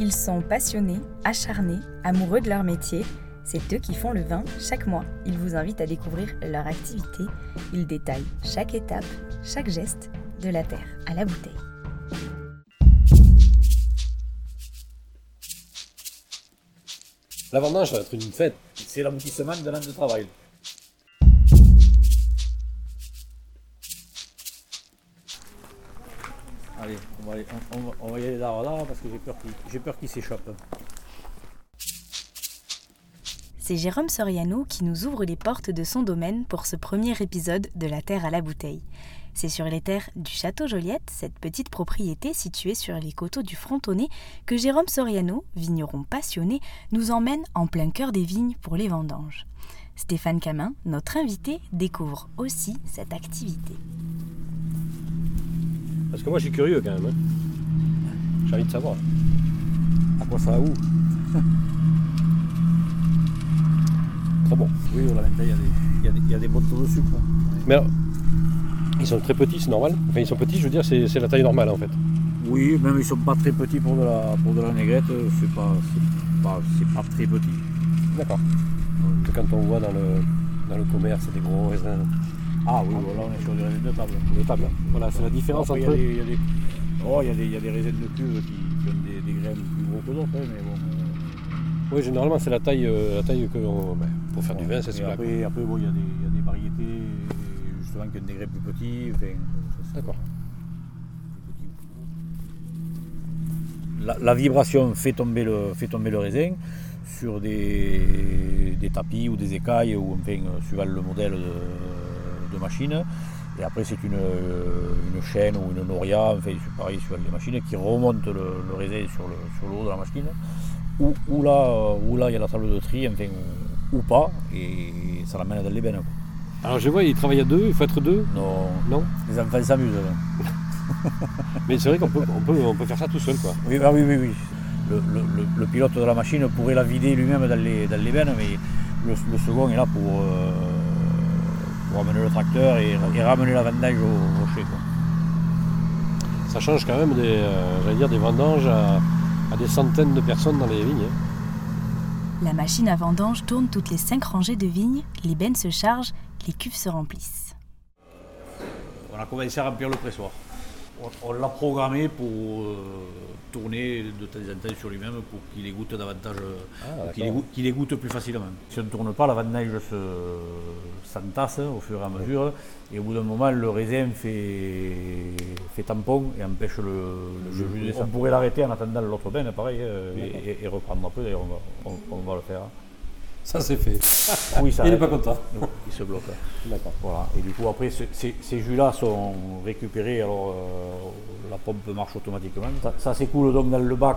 Ils sont passionnés, acharnés, amoureux de leur métier. C'est eux qui font le vin chaque mois. Ils vous invitent à découvrir leur activité. Ils détaillent chaque étape, chaque geste, de la terre à la bouteille. La vendange, ça va être une fête. C'est l'aboutissement d'un an de travail. On va, y aller là, là parce que j'ai peur qu'il s'échappe. C'est Jérôme Soriano qui nous ouvre les portes de son domaine pour ce premier épisode de La Terre à la bouteille. C'est sur les terres du Château Joliette, cette petite propriété située sur les coteaux du Frontonnet, que Jérôme Soriano, vigneron passionné, nous emmène en plein cœur des vignes pour les vendanges. Stéphane Camin, notre invité, découvre aussi cette activité. Parce que moi, je suis curieux quand même. hein. J'ai envie de savoir. À quoi ça va où? Très bon. Oui, il y a des, y y a bonnes taux de sucre. Mais alors, ils sont très petits, c'est normal. Enfin, ils sont petits, je veux dire, c'est la taille normale en fait. Oui, même ils sont pas très petits pour de la, pour de la négrette, c'est pas, pas, pas très petit. D'accord. Que Quand on voit dans le, dans le commerce des gros raisins Ah oui, voilà, on est sur des raisins de table. de table, voilà, c'est la différence Après, entre il y a des- oh, il y a des- il y a des raisins de cuve qui, qui ont des, des graines plus gros que d'autres, hein, mais bon. euh, Oui, généralement, c'est la taille, euh, la taille que on- ben, pour faire du vin, c'est celui-là. quoi. après, après bon, il y, a des- il y a des variétés justement qui ont des grains plus petits. enfin, D'accord. La, la vibration fait tomber, le, fait tomber le raisin sur des, des tapis ou des écailles, ou enfin, euh, suivant le modèle de, de machine. Et après, c'est une, une chaîne ou une noria, enfin, c'est pareil sur les machines, qui remonte le, le raisin sur le, sur le haut de la machine. Ou, ou là, euh, ou là, il y a la table de tri, enfin, ou, pas, et ça l'amène dans l'ébène. quoi. Alors je vois, ils travaillent à deux, il faut être deux. Non, Non? Les enfants s'amusent. Mais c'est vrai qu'on peut, on peut, on peut faire ça tout seul, quoi. Oui, ah oui, oui, oui. Le, le- le- le pilote de la machine pourrait la vider lui-même dans les, dans les bennes, mais le, le second est là pour, euh, pour amener le tracteur et, et ramener la vendange au rocher. Ça change quand même des, euh, j'allais dire, des vendanges à, à des centaines de personnes dans les vignes. hein. La machine à vendange tourne toutes les cinq rangées de vignes, les bennes se chargent, les cuves se remplissent. On a commencé à remplir le pressoir. On, on l'a programmé pour euh, tourner de temps en temps sur lui-même pour qu'il égoutte davantage, euh, Ah, qu'il égoutte, égoutte plus facilement. Si on ne tourne pas, la vendange se, s'entasse au fur et à mesure et au bout d'un moment, le raisin fait, fait tampon et empêche le, le jus de descendre. On pourrait l'arrêter en attendant l'autre benne, pareil, euh, et, et- et reprendre après. D'ailleurs, on va, on- on va le faire. Ça c'est fait. Oui, ça Il n'est pas content. Non, il se bloque. D'accord. Voilà. Et du coup, après, ce- ces, ces jus-là sont récupérés. Alors, euh, la pompe marche automatiquement. Ça, ça s'écoule donc dans le bac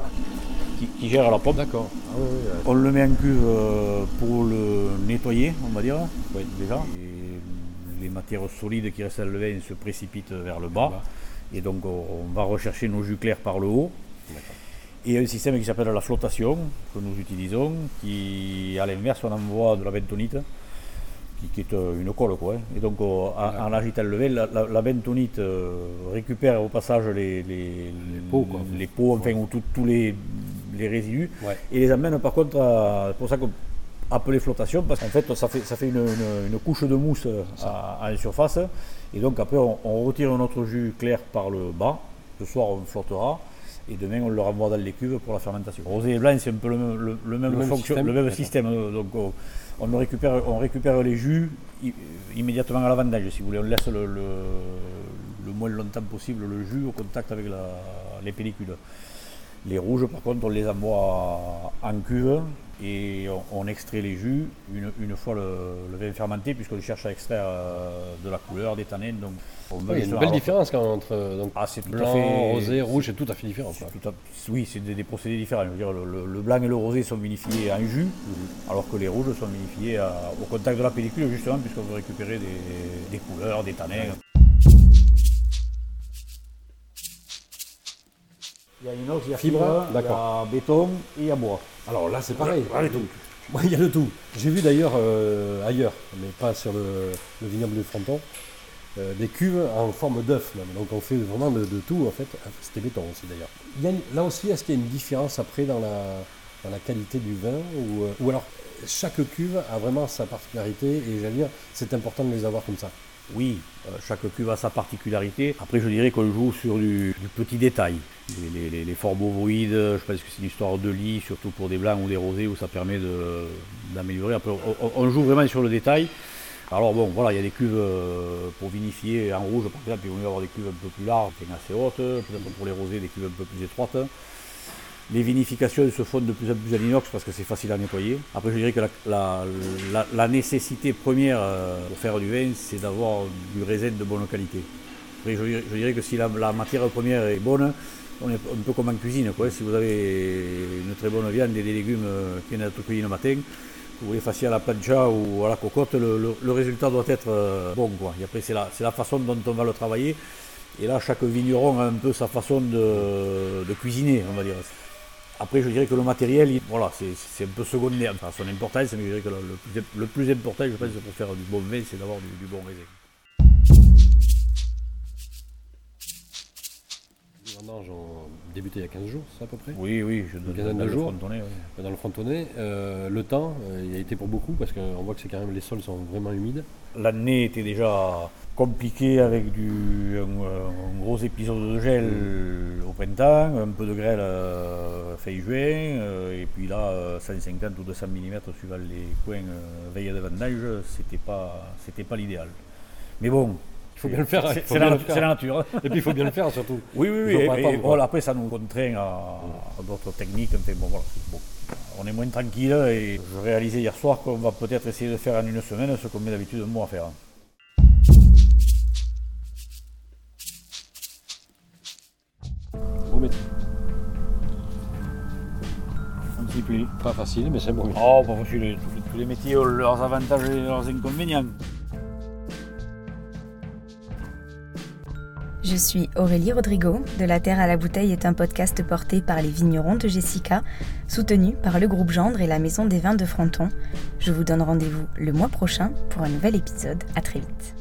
qui, qui gère la pompe. D'accord. Ah oui, oui, On le met en cuve euh, pour le nettoyer, on va dire, oui, déjà. Et les matières solides qui restent dans le vin se précipitent vers le bas. Et donc, on, on va rechercher nos jus clairs par le haut. D'accord. Il y a un système qui s'appelle la flottation, que nous utilisons, qui, à l'inverse, on envoie de la bentonite, qui, qui est euh, une colle. Quoi, hein. Et donc, euh, en, en agitant le vin, la, la- la bentonite euh, récupère au passage les, les, pots, quoi. les pots, enfin, ou tout- tous les, les résidus, Ouais. et les amène par contre, à- c'est pour ça qu'on appelait flottation, parce qu'en fait, ça fait, ça fait une, une- une couche de mousse à, à la surface, et donc après, on, on retire notre jus clair par le bas, ce soir, on flottera, et demain, on le renvoie dans les cuves pour la fermentation. Rosé et blanc, c'est un peu le même, le, le même, Le même fonction- système, même système. euh, Donc, on, on récupère, on récupère les jus immédiatement à la vendange, si vous voulez. On laisse le, le, le moins longtemps possible le jus au contact avec la- les pellicules. Les rouges, par contre, on les envoie en cuve et on, on extrait les jus une, une fois le, vin fermenté, puisqu'on cherche à extraire euh, de la couleur, des tanins. Donc, on Oui, va il y a une belle alors- différence quand même entre euh, donc, Ah, blanc, fait- rosé, rouge, c'est tout à fait différent. quoi. tout à- oui, c'est des, des procédés différents. Je veux dire, le, le- le blanc et le rosé sont vinifiés en jus, alors que les rouges sont vinifiés à- au contact de la pellicule, justement, puisqu'on veut récupérer des, des couleurs, des tanins. Il y a inox, il y a Fibre, fibre, il y d'accord. a béton et il y a bois. Alors là, c'est pareil. Tout. Il y a de tout. J'ai vu d'ailleurs euh, ailleurs, mais pas sur le, le vignoble du Fronton, euh, des cuves en forme d'œuf. Donc on fait vraiment de, tout en fait. C'était béton aussi d'ailleurs. Là aussi, est-ce qu'il y a une différence après dans la, qualité du vin ou, euh, ou alors chaque cuve a vraiment sa particularité et j'allais dire c'est important de les avoir comme ça? Oui, euh, chaque cuve a sa particularité. Après, je dirais qu'on joue sur du, petit détail. Les, les, les, formes ovoïdes, je pense que c'est une histoire de lit, surtout pour des blancs ou des rosés, où ça permet d'améliorer. On- on joue vraiment sur le détail. Alors bon, voilà, il y a des cuves euh, pour vinifier en rouge, par exemple, il vaut mieux avoir des cuves un peu plus larges, assez hautes, peut-être pour les rosés, des cuves un peu plus étroites. Les vinifications se font de plus en plus à l'inox parce que c'est facile à nettoyer. Après, je dirais que la, nécessité première euh, pour faire du vin, c'est d'avoir du raisin de bonne qualité. Après, je, dirais- que si la, matière première est bonne, on est un peu comme en cuisine. Quoi. Si vous avez une très bonne viande et des légumes euh, qui viennent d'être cueillis le matin, vous les fassiez à la plancha ou à la cocotte, le, le- résultat doit être euh, bon. Quoi. Et après, c'est la, la façon dont on va le travailler. Et là, chaque vigneron a un peu sa façon de, de cuisiner, on va dire. Après, je dirais que le matériel, il- voilà, c'est un peu secondaire. Enfin, son importance, mais je dirais que le, le plus, important, je pense, pour faire du bon vin, c'est d'avoir du, bon raisin. Débuté il y a 15 jours, c'est à peu près Oui, oui, je Une quinzaine de jours. Frontonnet, oui. Dans le frontonnet, euh, le temps, euh, il a été pour beaucoup parce qu'on voit que c'est quand même les sols sont vraiment humides. L'année était déjà compliquée avec du, un, un gros épisode de gel au printemps, un peu de grêle euh, fin juin, euh, et puis là, euh, 150 ou 200 mm suivant les coins veille de vendange, c'était pas, c'était pas l'idéal. Mais bon, Il faut bien le faire. hein, c'est la, nature. Et puis il faut bien le faire surtout. Oui, oui, oui. Et, et voilà, après, ça nous contraint à, à d'autres techniques. Enfin, bon, voilà, c'est bon. On est moins tranquille et je réalisais hier soir qu'on va peut-être essayer de faire en une semaine ce qu'on met d'habitude un mois à faire. Beau métier. Un petit peu. Pas facile, mais c'est bon. métier. Oh, pas facile. Tous les, tous les métiers ont leurs avantages et leurs inconvénients. Je suis Aurélie Rodrigo. De la Terre à la Bouteille est un podcast porté par les vignerons de Jessica, soutenu par le groupe Gendre et la Maison des Vins de Fronton. Je vous donne rendez-vous le mois prochain pour un nouvel épisode. À très vite.